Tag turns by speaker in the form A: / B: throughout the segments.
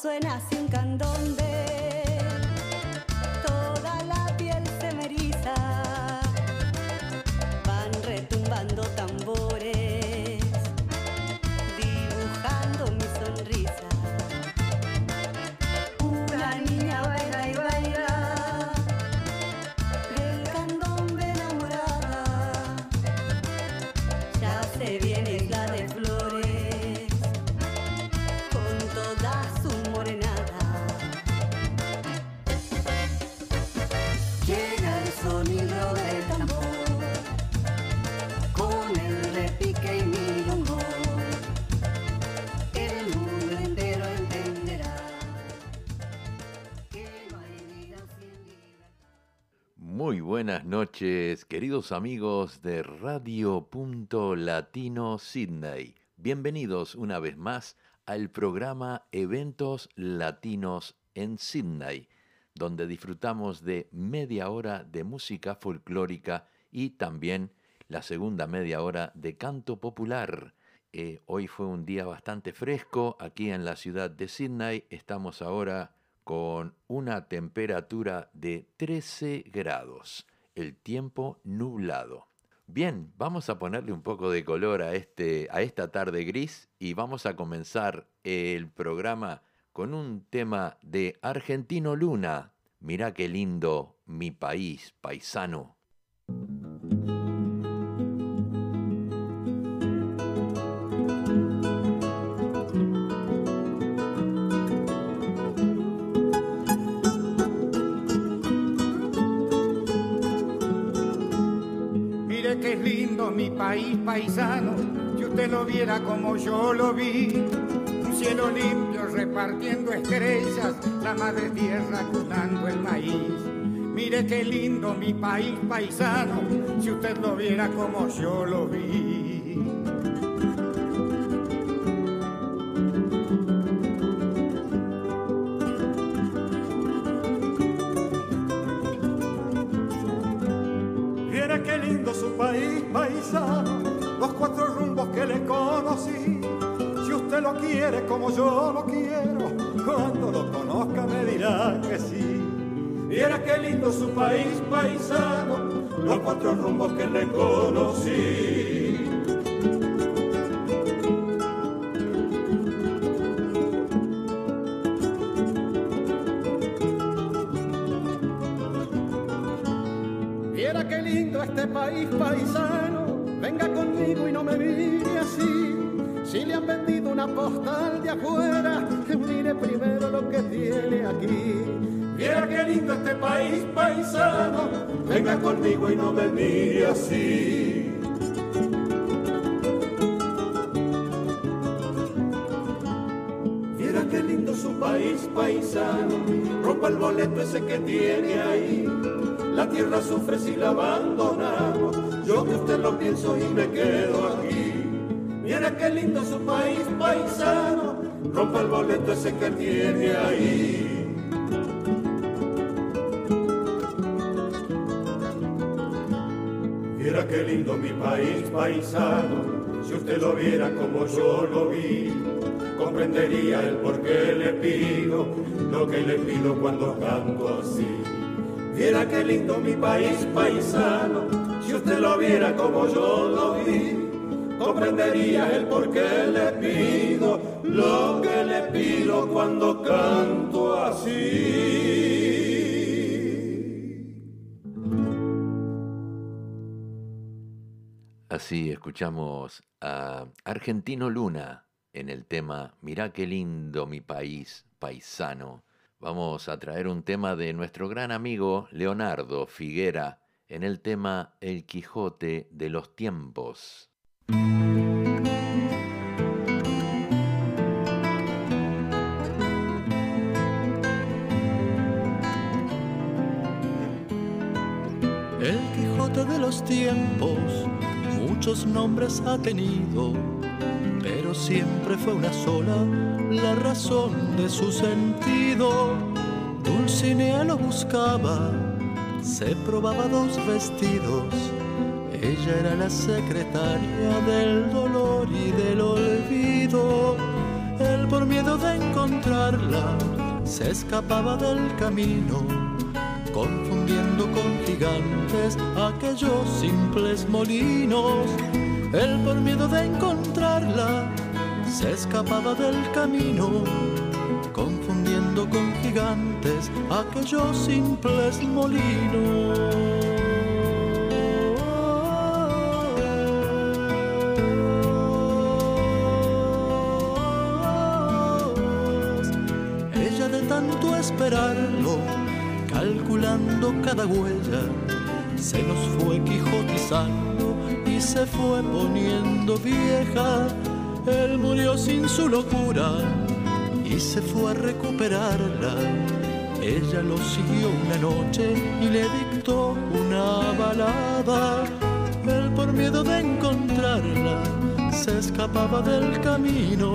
A: suena así un
B: buenas noches, queridos amigos de Radio Punto Latino Sydney. Bienvenidos una vez más al programa Eventos Latinos en Sydney, donde disfrutamos de media hora de música folclórica y también la segunda media hora de canto popular. Eh, hoy fue un día bastante fresco aquí en la ciudad de Sydney. Estamos ahora con una temperatura de 13 grados, el tiempo nublado. Bien, vamos a ponerle un poco de color a, este, a esta tarde gris y vamos a comenzar el programa con un tema de Argentino Luna. Mirá qué lindo mi país, paisano.
C: País paisano, si usted lo viera como yo lo vi. Un cielo limpio repartiendo estrellas, la madre tierra cunando el maíz. Mire qué lindo mi país paisano, si usted lo viera como yo lo vi.
D: Que le conocí. Si usted lo quiere como yo lo quiero, cuando lo conozca me dirá que sí. Viera qué lindo su país paisano, los cuatro rumbos que le conocí.
E: Viera qué lindo este país paisano, afuera, mire primero lo que tiene aquí.
D: Viera qué lindo este país paisano, venga conmigo y no me mire así. Viera qué lindo su país paisano, rompa el boleto ese que tiene ahí. La tierra sufre si la abandonamos, yo que usted lo pienso y me quedo aquí. Viera qué lindo su país paisano, rompa el boleto ese que tiene ahí. Viera qué lindo mi país paisano, si usted lo viera como yo lo vi, comprendería el por qué le pido lo que le pido cuando canto así. Viera qué lindo mi país paisano, si usted lo viera como yo lo vi, comprendería el por qué le pido lo que le pido cuando canto así.
B: Así escuchamos a Argentino Luna en el tema Mirá qué lindo mi país, paisano. Vamos a traer un tema de nuestro gran amigo Leonardo Figuera en el tema El Quijote de los tiempos.
F: Tiempos muchos nombres ha tenido, pero siempre fue una sola la razón de su sentido. Dulcinea lo buscaba, se probaba dos vestidos. Ella era la secretaria del dolor y del olvido. El
G: por miedo de encontrarla se escapaba del camino, confundiendo con gigantes aquellos simples molinos. Él por miedo de encontrarla se escapaba del camino, confundiendo con gigantes aquellos simples molinos. Ella de tanto esperarlo, cada huella, se nos fue quijotizando y se fue poniendo vieja. Él murió sin su locura y se fue a recuperarla. Ella lo siguió una noche y le dictó una balada. Él por miedo de encontrarla se escapaba del camino,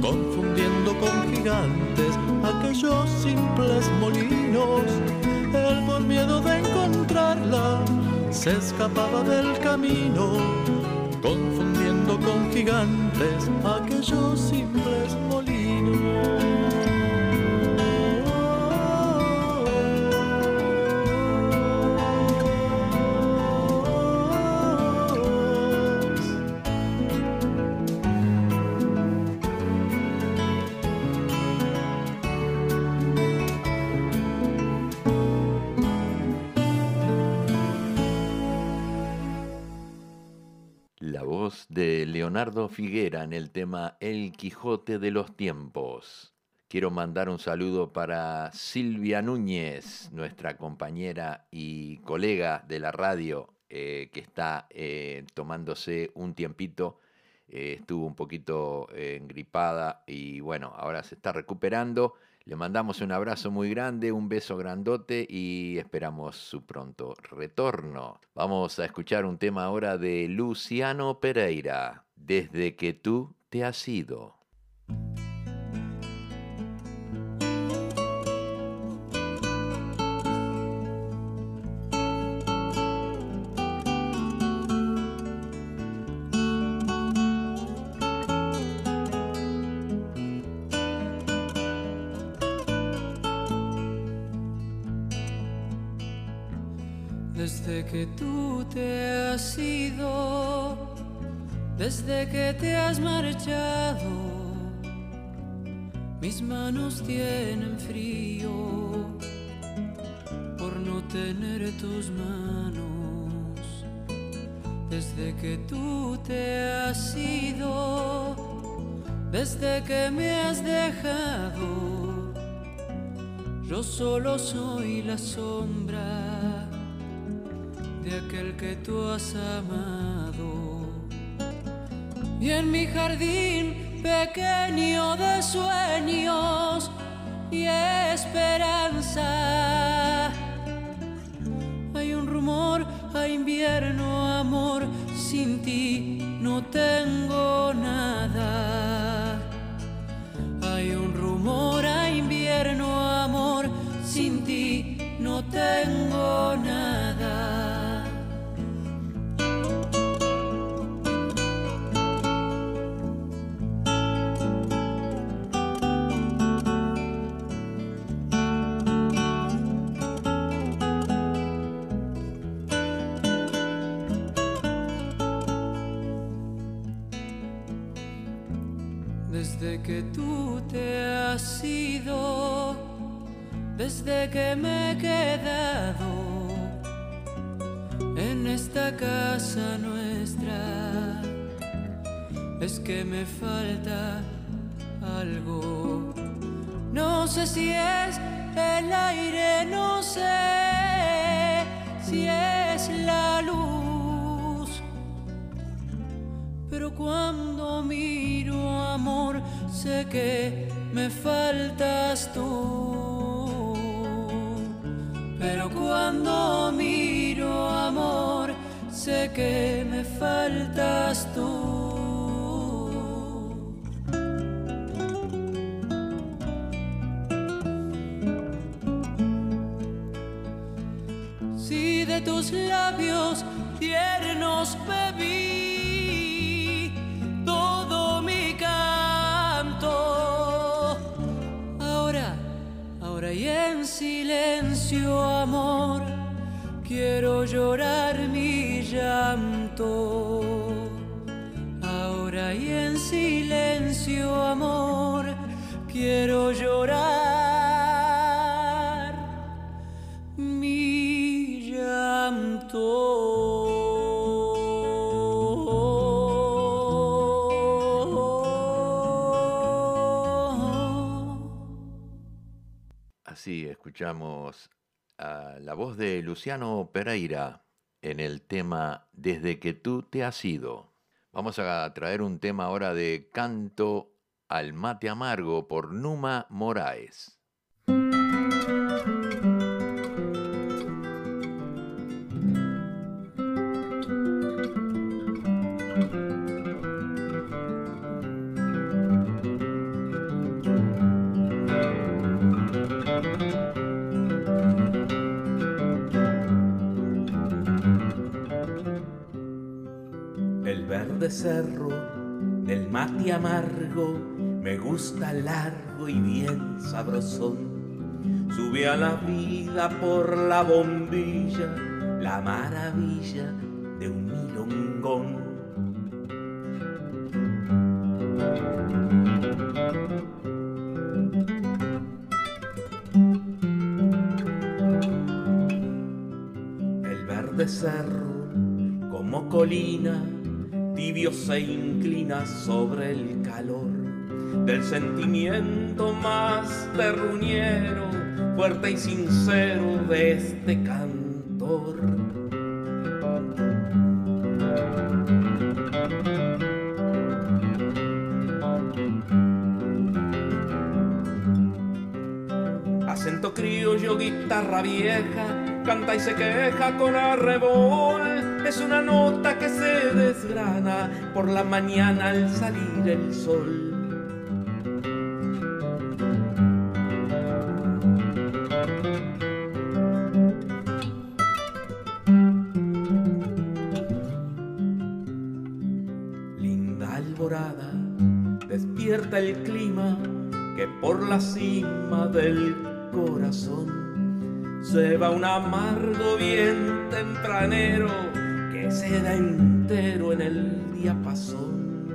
G: confundiendo con gigantes aquellos simples molinos. Él por miedo de encontrarla se escapaba del camino, confundiendo con gigantes aquellos simples
B: Leonardo Figuera en el tema El Quijote de los Tiempos. Quiero mandar un saludo para Silvia Núñez, nuestra compañera y colega de la radio, eh, que está eh, tomándose un tiempito. eh, estuvo un poquito engripada y bueno, ahora se está recuperando. Le mandamos un abrazo muy grande, un beso grandote y esperamos su pronto retorno. Vamos a escuchar un tema ahora de Luciano Pereira, Desde que tú te has ido.
H: Desde que te has marchado, mis manos tienen frío por no tener tus manos. Desde que tú te has ido, desde que me has dejado, yo solo soy la sombra de aquel que tú has amado. Y en mi jardín pequeño de sueños y esperanza, hay un rumor a invierno, amor, sin ti no tengo nada. Hay un rumor a invierno, amor, sin ti no tengo nada. Desde que tú te has ido, desde que me he quedado en esta casa nuestra, es que me falta algo. No sé si es el aire, no sé si es la luz. Cuando miro amor, sé que me faltas tú. Pero cuando miro amor, sé que me faltas tú. Silencio, amor, quiero llorar mi llanto. Ahora y en silencio, amor, quiero llorar
B: escuchamos la voz de Luciano Pereira en el tema Desde que tú te has ido. Vamos a traer un tema ahora de Canto al mate amargo por Numa Moraes.
I: El verde cerro del mate amargo me gusta largo y bien sabrosón. Sube a la vida por la bombilla, la maravilla de un milongón. El verde cerro como colina tibio se inclina sobre el calor del sentimiento más terruñero, fuerte y sincero de este cantor. Acento criollo, guitarra vieja, canta y se queja con arrebol. Es una nota que se desgrana por la mañana al salir el sol. Linda alborada, despierta el clima que por la cima del corazón se va un amargo bien tempranero que se da entero en el diapasón.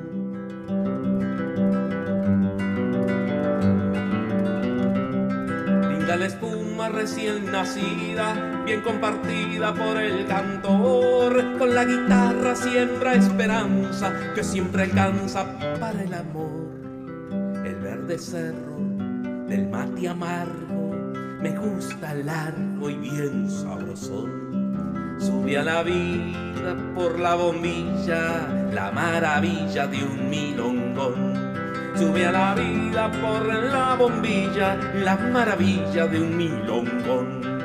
I: Linda la espuma recién nacida, bien compartida por el cantor, con la guitarra siembra esperanza que siempre alcanza para el amor. El verde cerro del mate amargo me gusta largo y bien sabrosón. Sube a la vida por la bombilla, la maravilla de un milongón. Sube a la vida por la bombilla, la maravilla de un milongón.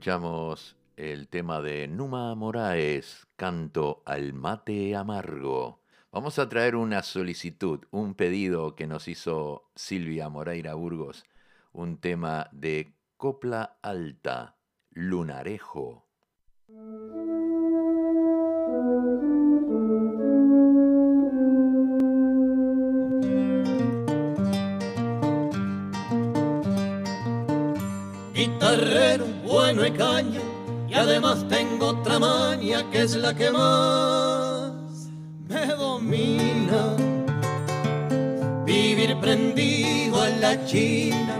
B: Escuchamos el tema de Numa Moraes, Canto al mate amargo. Vamos a traer una solicitud, un pedido que nos hizo Silvia Moreira Burgos, un tema de Copla Alta, Lunarejo.
F: Guitarrero bueno y caña y además tengo otra maña que es la que más me domina. Vivir prendido a la china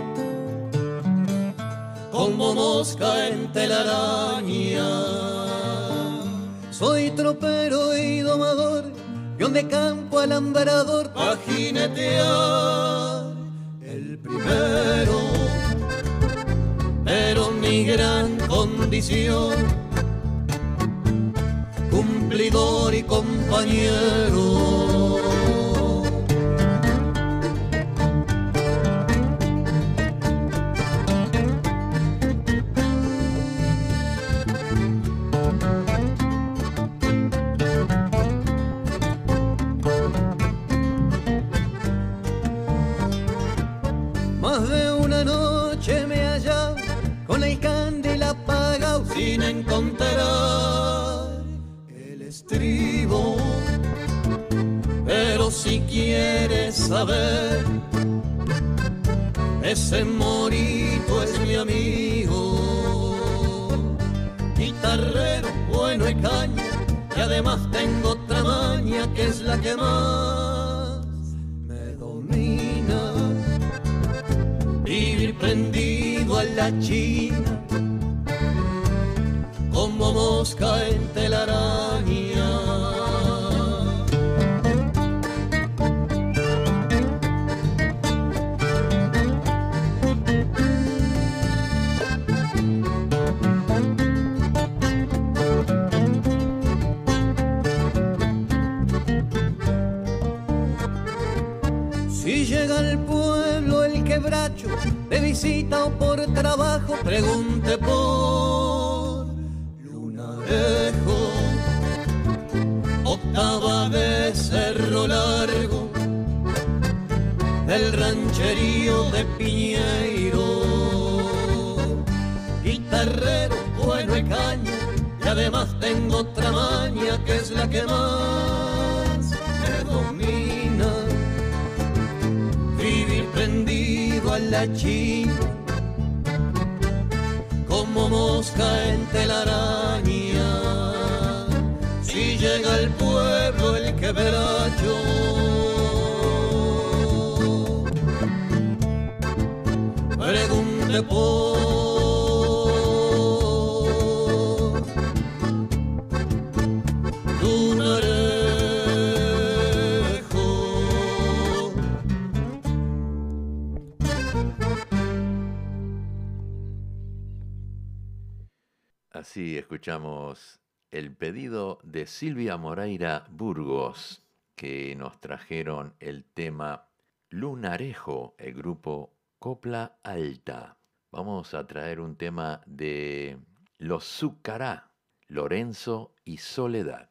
F: como mosca en telaraña. Soy tropero y domador peón de campo alambrador pa' jinetear el primero pero mi gran condición, cumplidor y compañero. Quieres saber, ese morito es mi amigo. Guitarrero, bueno y caña, y además tengo otra maña que es la que más me domina. Vivir prendido a la china como mosca en telaraña. De visita o por trabajo, pregunte por Lunarejo, octava de cerro largo, del rancherío de Piñeiro, guitarrero bueno y caña, y además tengo otra maña que es la que más la como mosca en telaraña. Si llega al pueblo el quebracho, pregunte por
B: escuchamos el pedido de Silvia Moreira Burgos, que nos trajeron el tema Lunarejo, el grupo Copla Alta. Vamos a traer un tema de Los Zucará, Lorenzo y Soledad.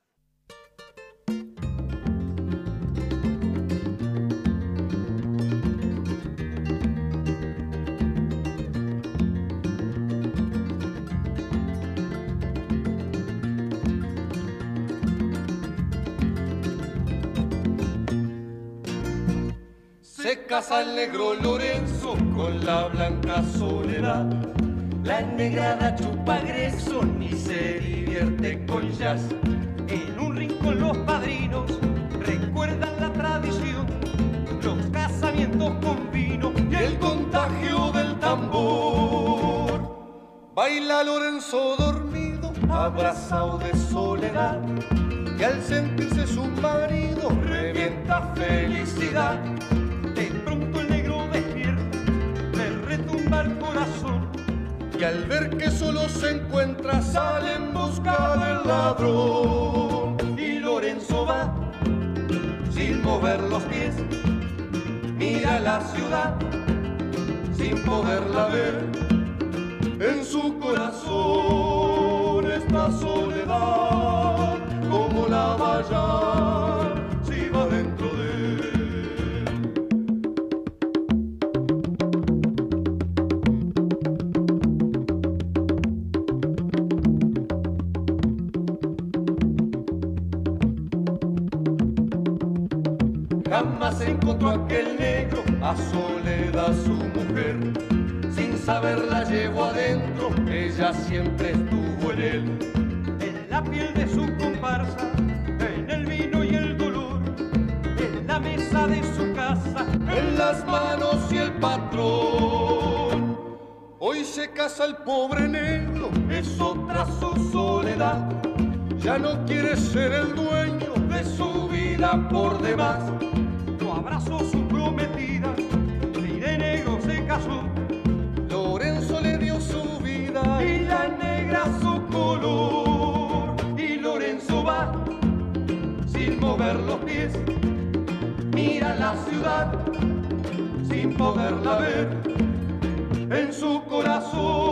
J: El negro Lorenzo con la blanca soledad. La negrada chupa Grayson y se divierte con jazz.
K: En un rincón los padrinos recuerdan la tradición, los casamientos con vino
J: y el contagio del tambor. Baila Lorenzo dormido, abrazado de soledad, y al sentirse su marido revienta felicidad. Y al ver que solo se encuentra, sale en busca del ladrón.
K: Y Lorenzo va
J: Sin mover los pies, mira la ciudad, sin poderla ver. En su corazón esta soledad, como la valla, siempre estuvo en él.
K: en la piel de su comparsa, en el vino y el dolor, en la mesa de su casa,
J: En las manos y el patrón. Hoy se casa el pobre negro, es otra su soledad. Ya no quiere ser el dueño de su vida por demás.
K: lo abrazó su
J: mover los pies. Mira la ciudad sin poderla ver. En su corazón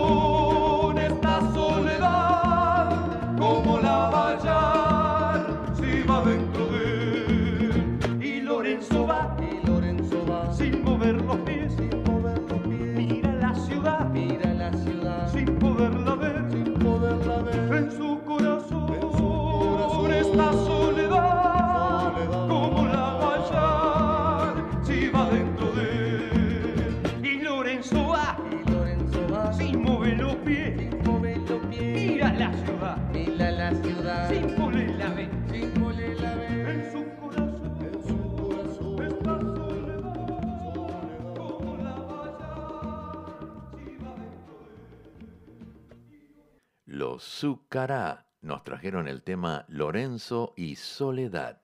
G: Nos trajeron el tema Lorenzo y Soledad.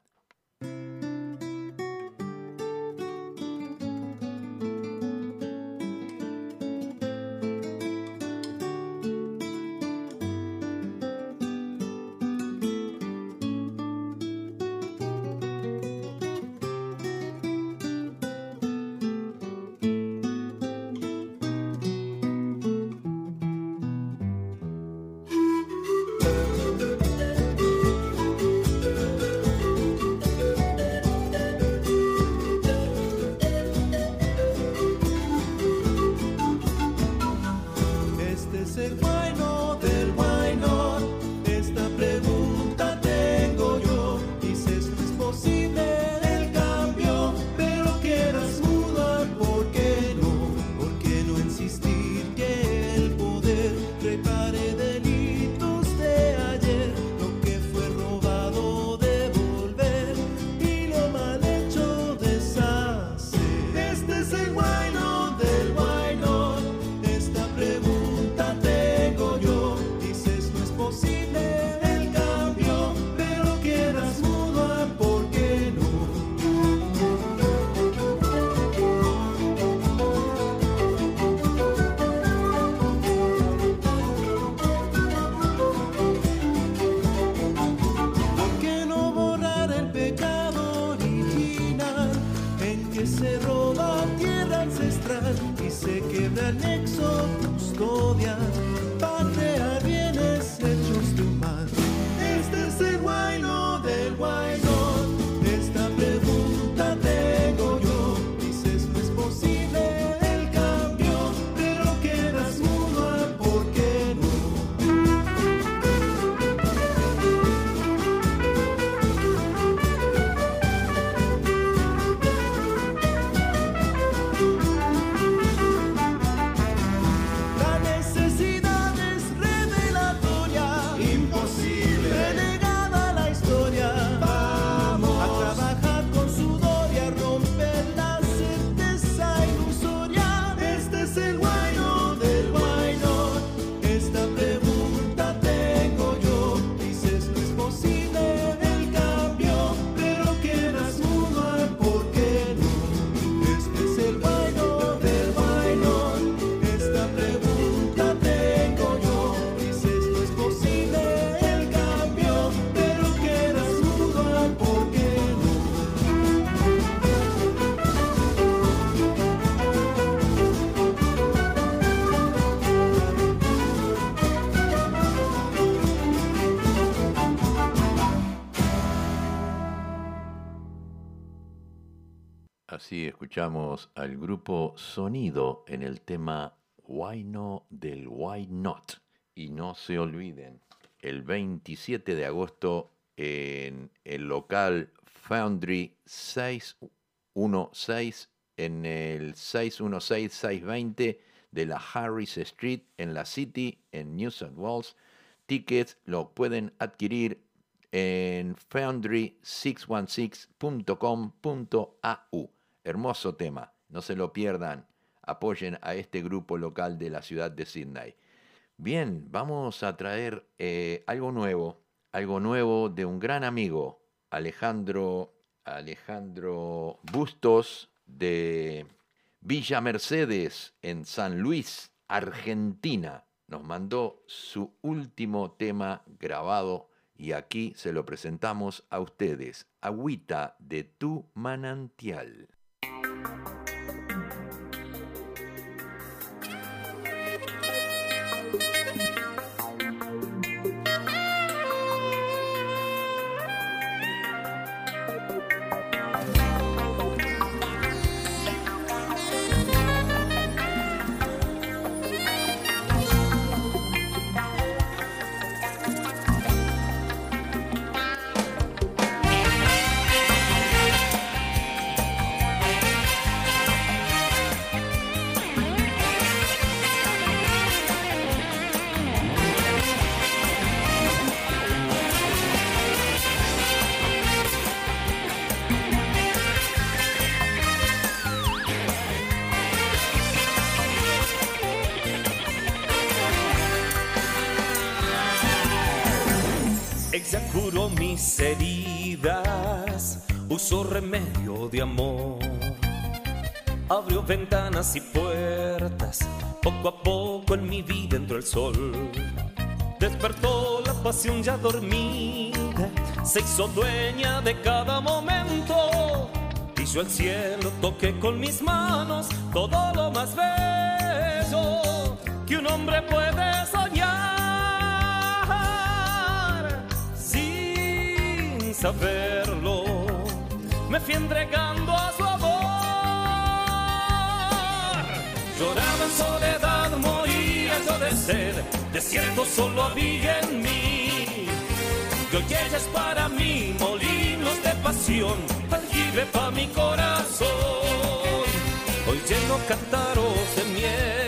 G: Escuchamos al grupo Sonido en el tema Why No del Why Not. Y no se olviden, el 27 de agosto en el local Foundry 616 en el 616-620 de la Harris Street en la City en New South Wales. Tickets lo pueden adquirir en foundry616.com.au. Hermoso tema, no se lo pierdan. Apoyen a este grupo local de la ciudad de Sydney. Bien, vamos a traer eh, algo nuevo, algo nuevo de un gran amigo, Alejandro, Alejandro Bustos de Villa Mercedes en San Luis, Argentina. Nos mandó su último tema grabado y aquí se lo presentamos a ustedes, Agüita de tu manantial.
L: Mis heridas, usó remedio de amor. Abrió ventanas y puertas, poco a poco en mi vida entró el sol. Despertó la pasión ya dormida, se hizo dueña de cada momento. Y yo el cielo toqué con mis manos todo lo más bello que un hombre puede soñar sin saberlo. Me fui entregando a su amor. Lloraba en soledad, moría yo de sed, desierto solo había en mí. Y hoy ella es para mí molinos de pasión, aljibe pa' mi corazón. Hoy lleno cántaros de miel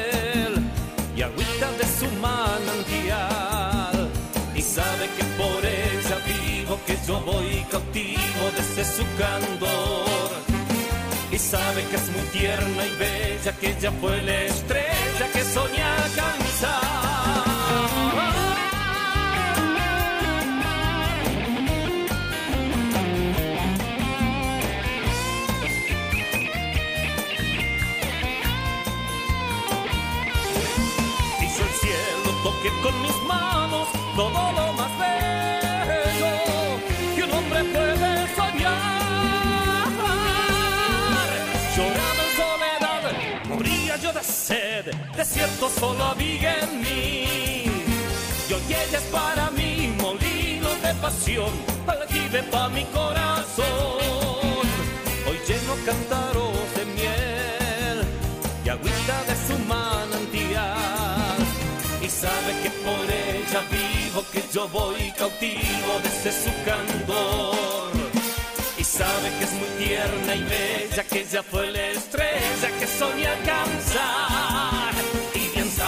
L: yo voy cautivo desde su candor. Y sabe que es muy tierna y bella, que ella fue la estrella que soñé alcanzar. Hizo el cielo, toqué con mis manos todo lo desierto solo había en mí. Y hoy ella es para mí molino de pasión, aljibe pa' mi corazón. Hoy lleno cántaros de miel y agüita de su manantial. Y sabe que por ella vivo, que yo voy cautivo desde su candor. Y sabe que es muy tierna y bella, que ella fue la estrella que soñé alcanzar.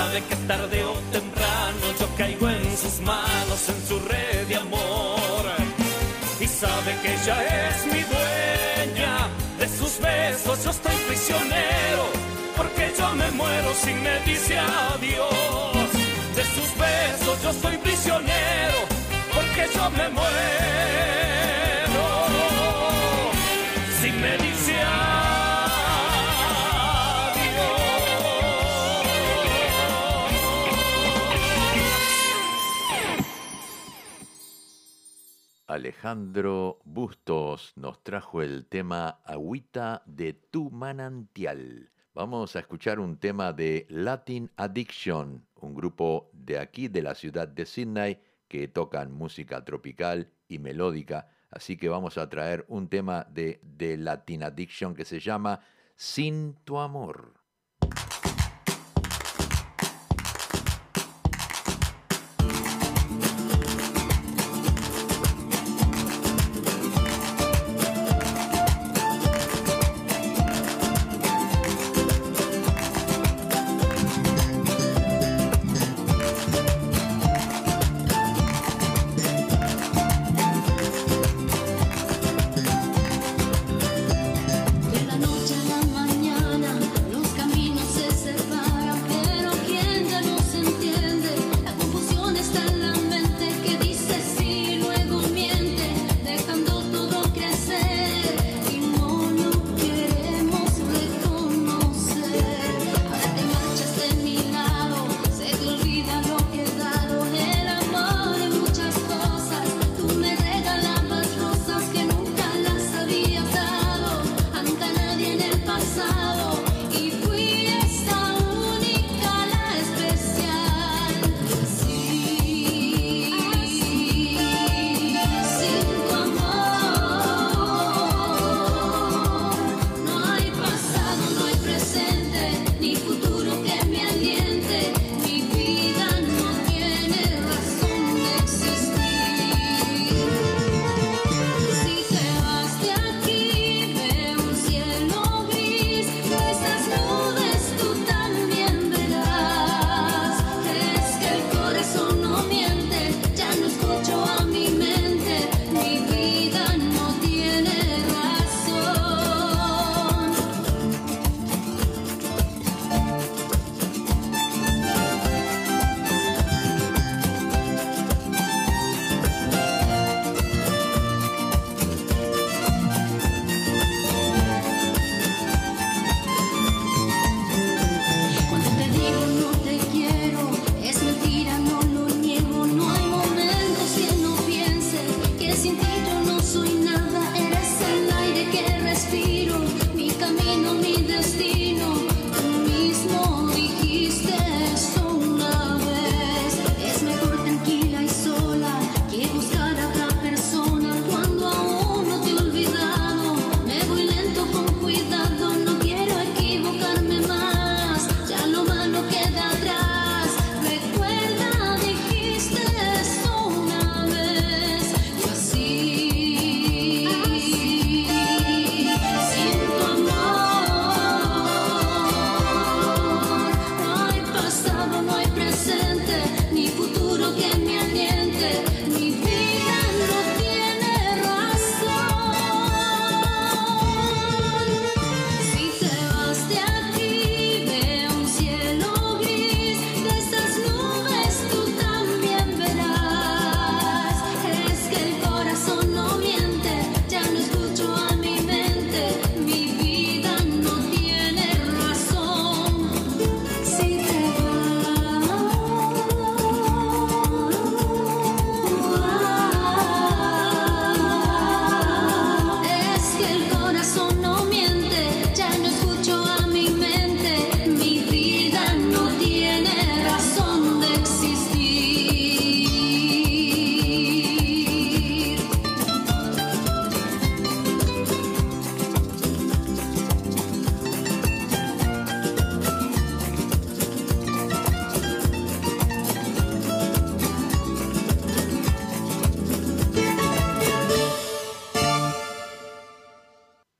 L: Sabe que tarde o temprano yo caigo en sus manos, en su red de amor. Y sabe que ella es mi dueña, de sus besos yo estoy prisionero, porque yo me muero si me dice adiós. De sus besos yo soy prisionero, porque yo me muero
B: Alejandro Bustos nos trajo el tema Agüita de tu manantial. Vamos a escuchar un tema de Latin Addiction, un grupo de aquí de la ciudad de Sydney que tocan música tropical y melódica. Así que vamos a traer un tema de, de Latin Addiction que se llama Sin tu amor.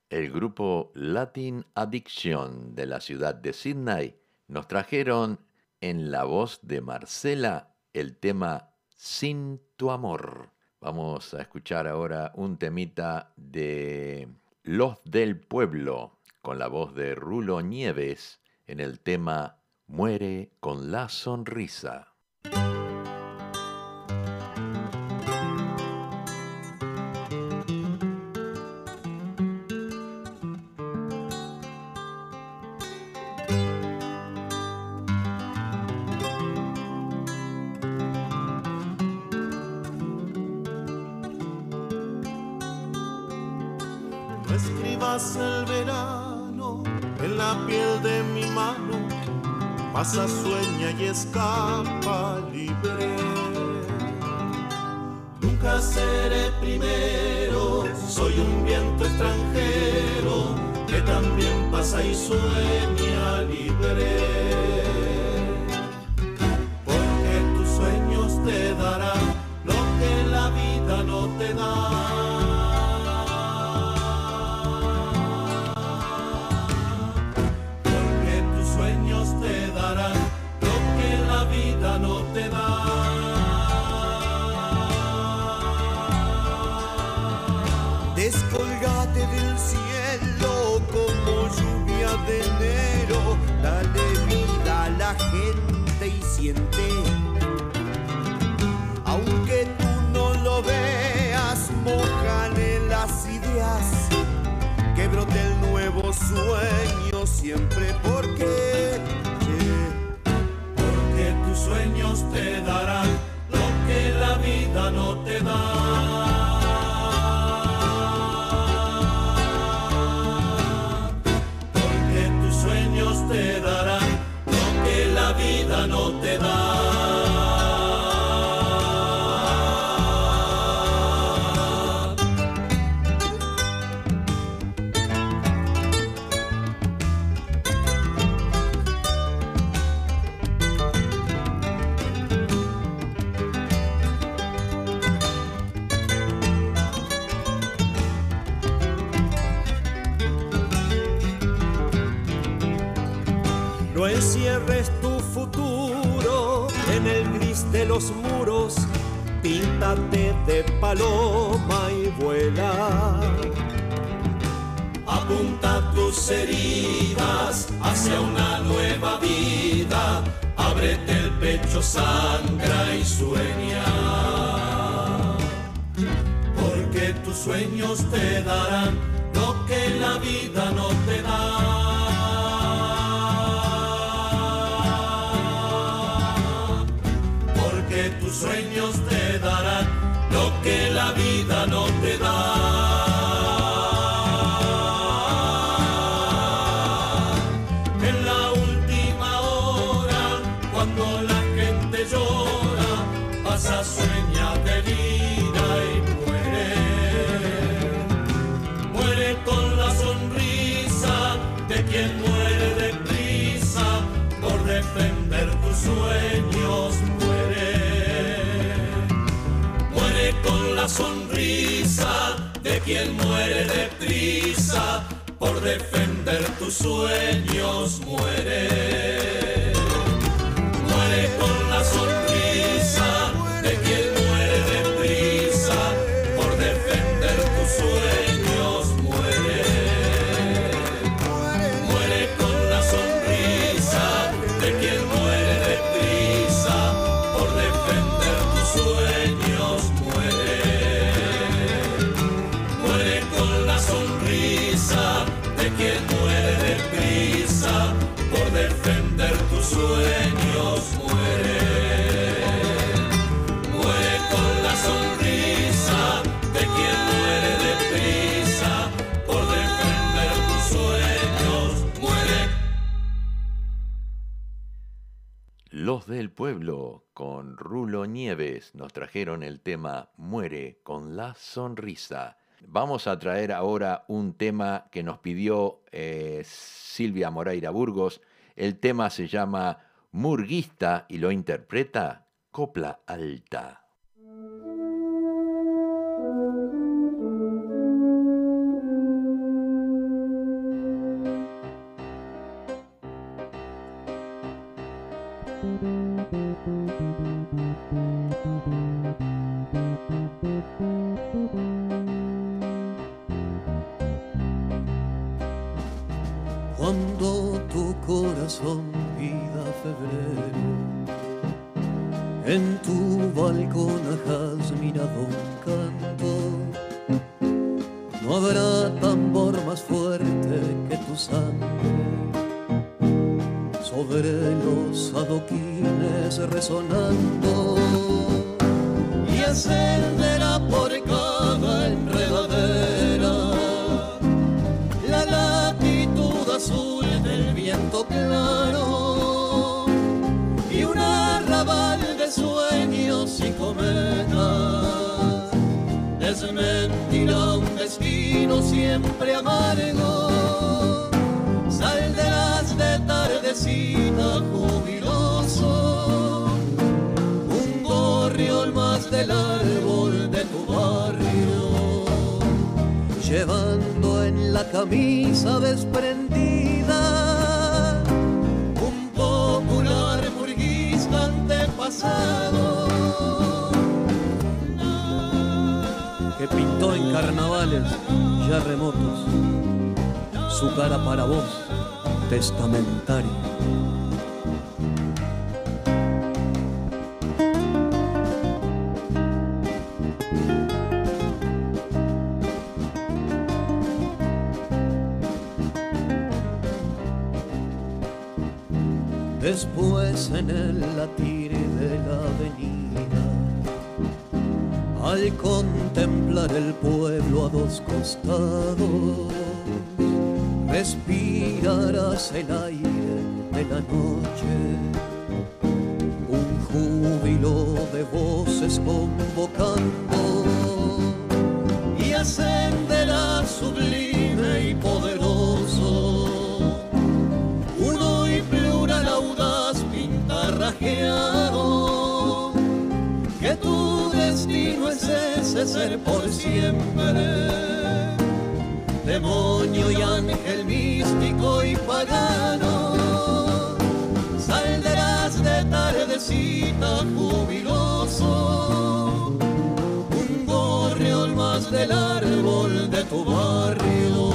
L: El grupo Latin Addiction de la ciudad de Sydney nos trajeron en la voz de Marcela el tema Sin tu amor. Vamos a escuchar ahora un temita de Los del Pueblo con la voz de Rulo Nieves en el tema Muere con la sonrisa.
B: Sonrisa de quien muere deprisa por defender tus sueños. Muere
L: Del pueblo con Rulo Nieves nos trajeron el tema Muere con la sonrisa Vamos a traer ahora un tema que nos pidió eh, Silvia Moreira Burgos. El tema se llama Murguista y lo interpreta Copla Alta. sobre los adoquines resonando.
F: Y ascenderá por cada enredadera la latitud azul del viento claro y un arrabal de sueños y cometas. Desmentirá un destino siempre amargo. Jubiloso, un gorrión más del árbol de tu barrio, llevando en la camisa desprendida un popular burguista antepasado que pintó en carnavales ya remotos su cara para vos, testamentaria. Que tu destino es ese ser por siempre. Demonio y ángel místico y pagano, saldrás de tardecita jubiloso, un gorrión más del árbol de tu barrio,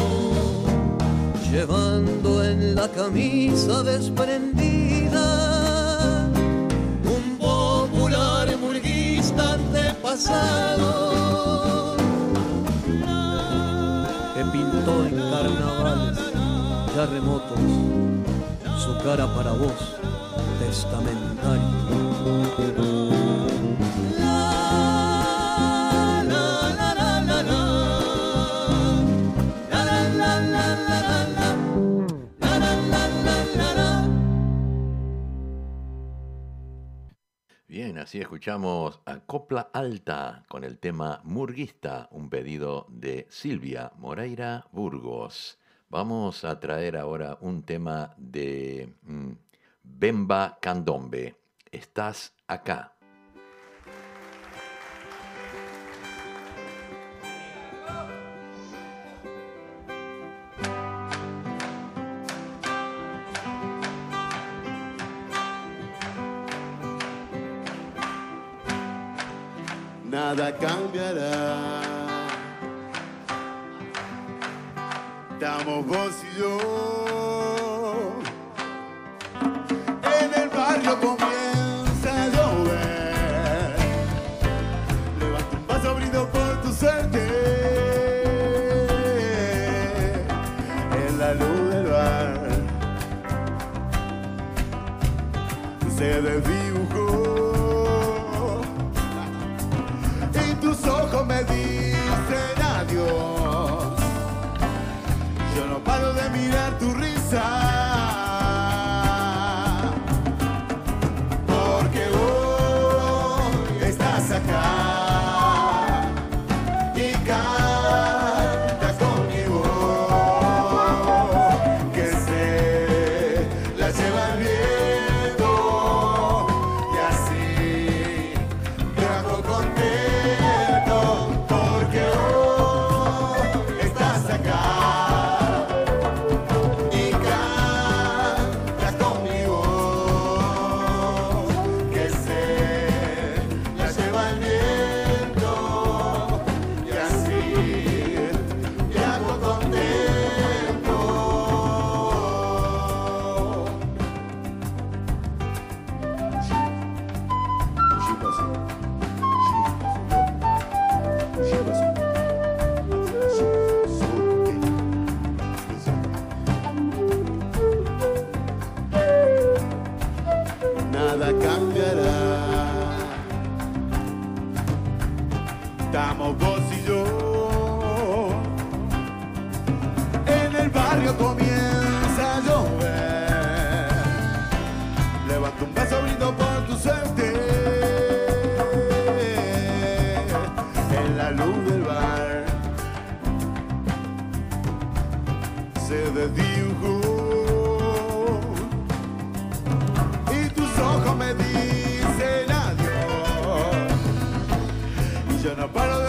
F: llevando en la camisa desprendida que pintó en carnavales ya remotos su cara para vos
B: Bien, así escuchamos a Copla Alta con el tema Murguista, un pedido de Silvia Moreira Burgos. Vamos a traer ahora un tema de mm, Bemba Candombe. Estás acá.
M: Nada cambiará. Estamos vos y yo. En el barrio comienza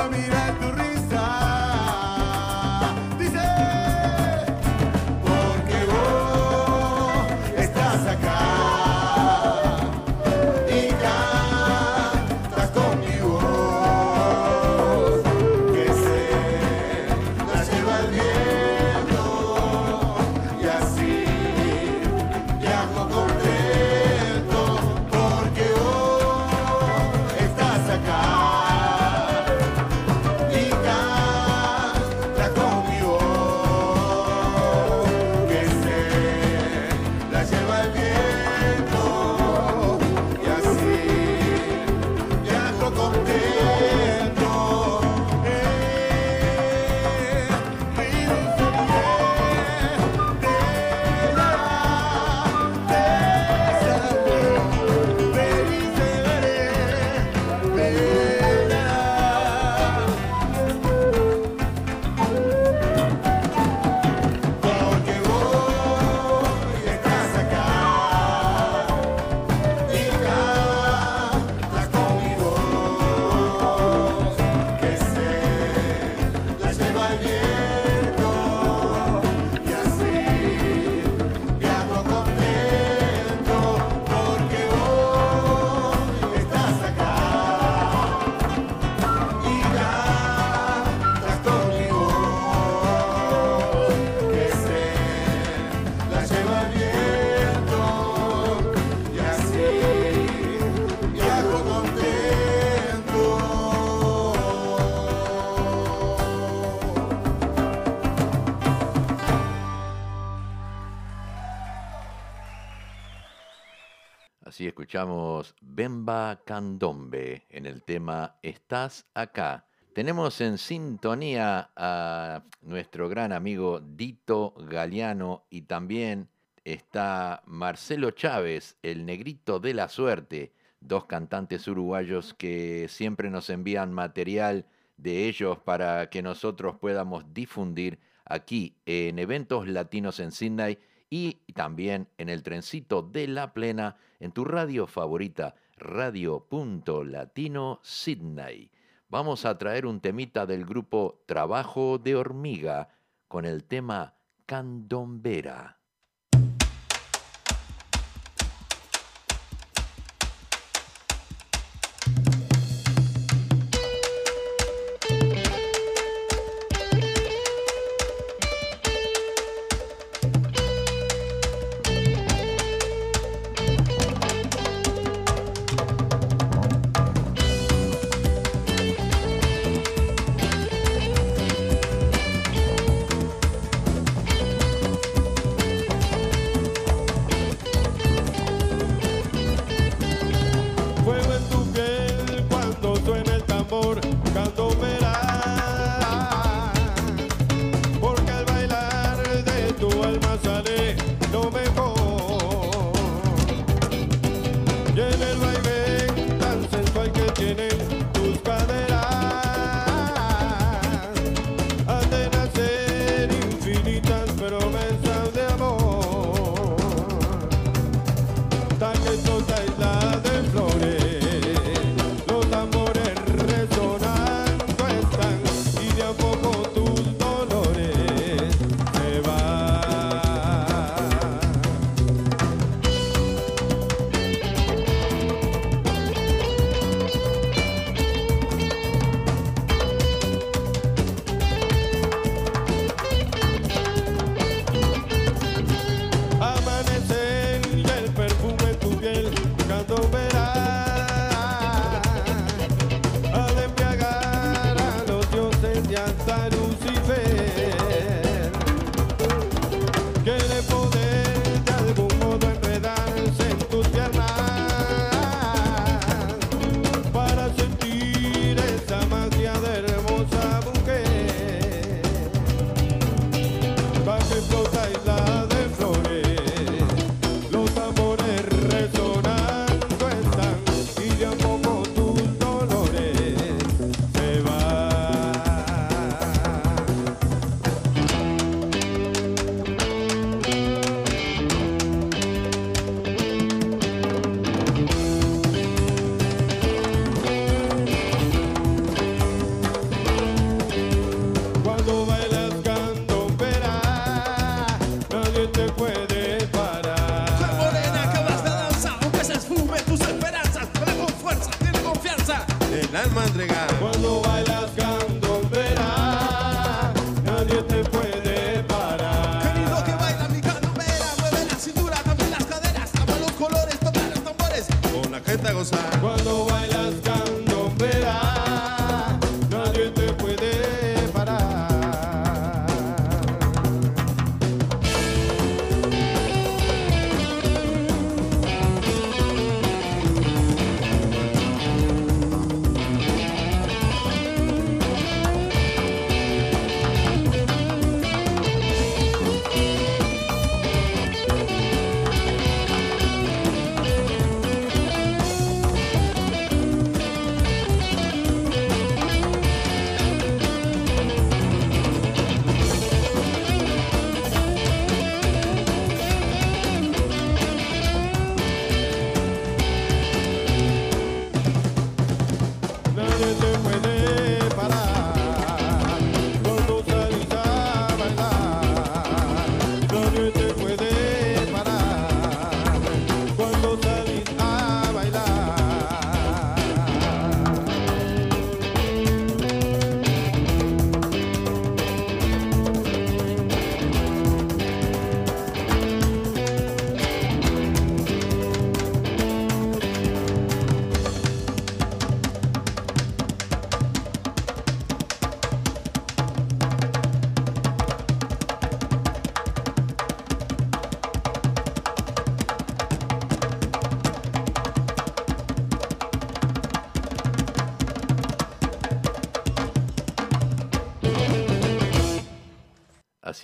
M: no paro
B: escuchamos Bemba Candombe en el tema Estás acá. Tenemos en sintonía a nuestro gran amigo Dito Galeano y también está Marcelo Chávez, el negrito de la suerte, dos cantantes uruguayos que siempre nos envían material de ellos para que nosotros podamos difundir aquí en eventos latinos en Sydney y también en el trencito de la plena en tu radio favorita, Radio.Latino Sydney. Vamos a traer un temita del grupo Trabajo de Hormiga con el tema. Candombera
N: cosa.
B: Cuando baila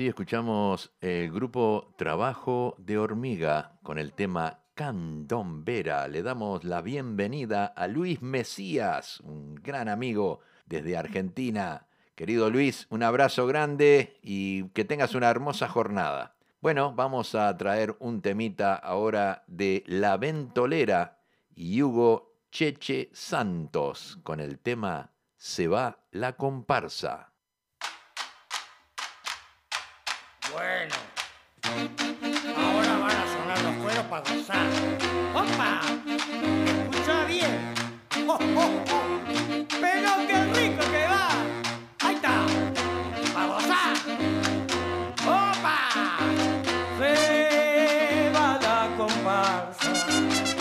B: Así escuchamos el grupo Trabajo de Hormiga con el tema Candombera. Le damos la bienvenida a Luis Mesías, un gran amigo desde Argentina. Querido Luis, un abrazo grande y que tengas una hermosa jornada. Bueno, vamos a traer un temita ahora de La Ventolera y Hugo Cheche Santos con el tema Se va la comparsa.
O: Bueno, ahora van a sonar los cueros para gozar. ¡Opa! Escucha bien. ¡Oh, oh, oh! ¡Pero qué rico que va! ¡Ahí está! ¡Para gozar! ¡Opa!
P: Se va la comparsa,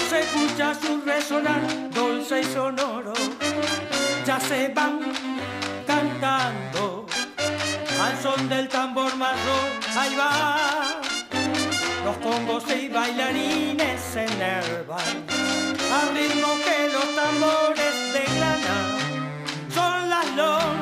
P: se escucha su resonar dulce y sonoro. Ya se van cantando al son del tambor marrón, ahí va. Los congos y bailarines se enervan al ritmo que los tambores de grana son las lonjas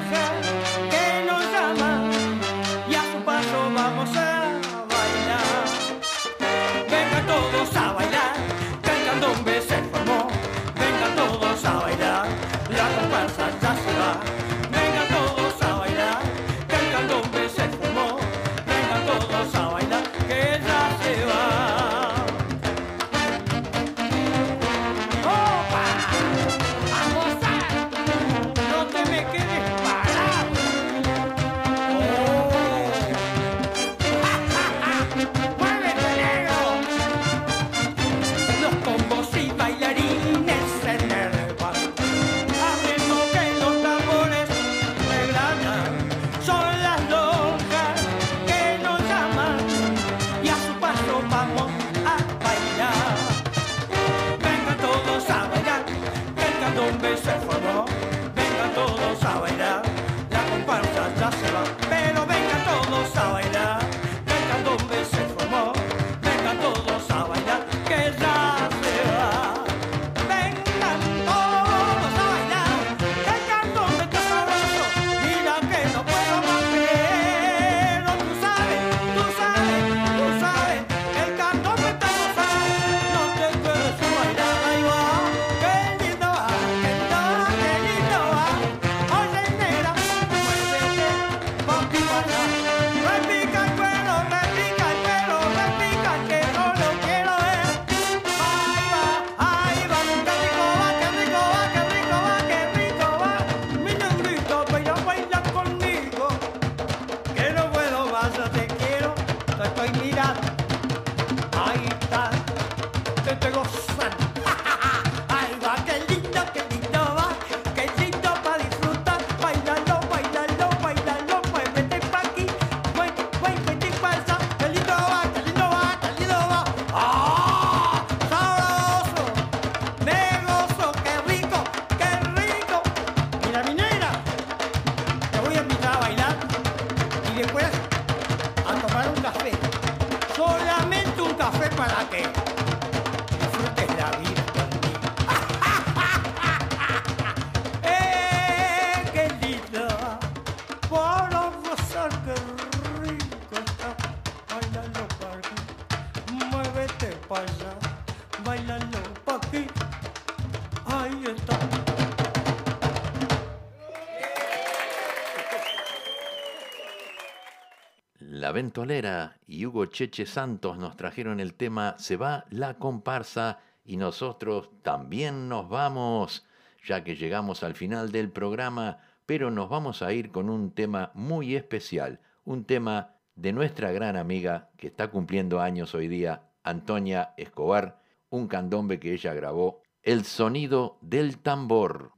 P: Ahí está. La
B: Ventolera y Hugo Cheche Santos nos trajeron el tema Se va la comparsa y nosotros también nos vamos, ya que llegamos al final del programa, pero nos vamos a ir con un tema muy especial, un tema de nuestra gran amiga que está cumpliendo años hoy día, Antonia Escobar, un candombe que ella grabó, El sonido del tambor.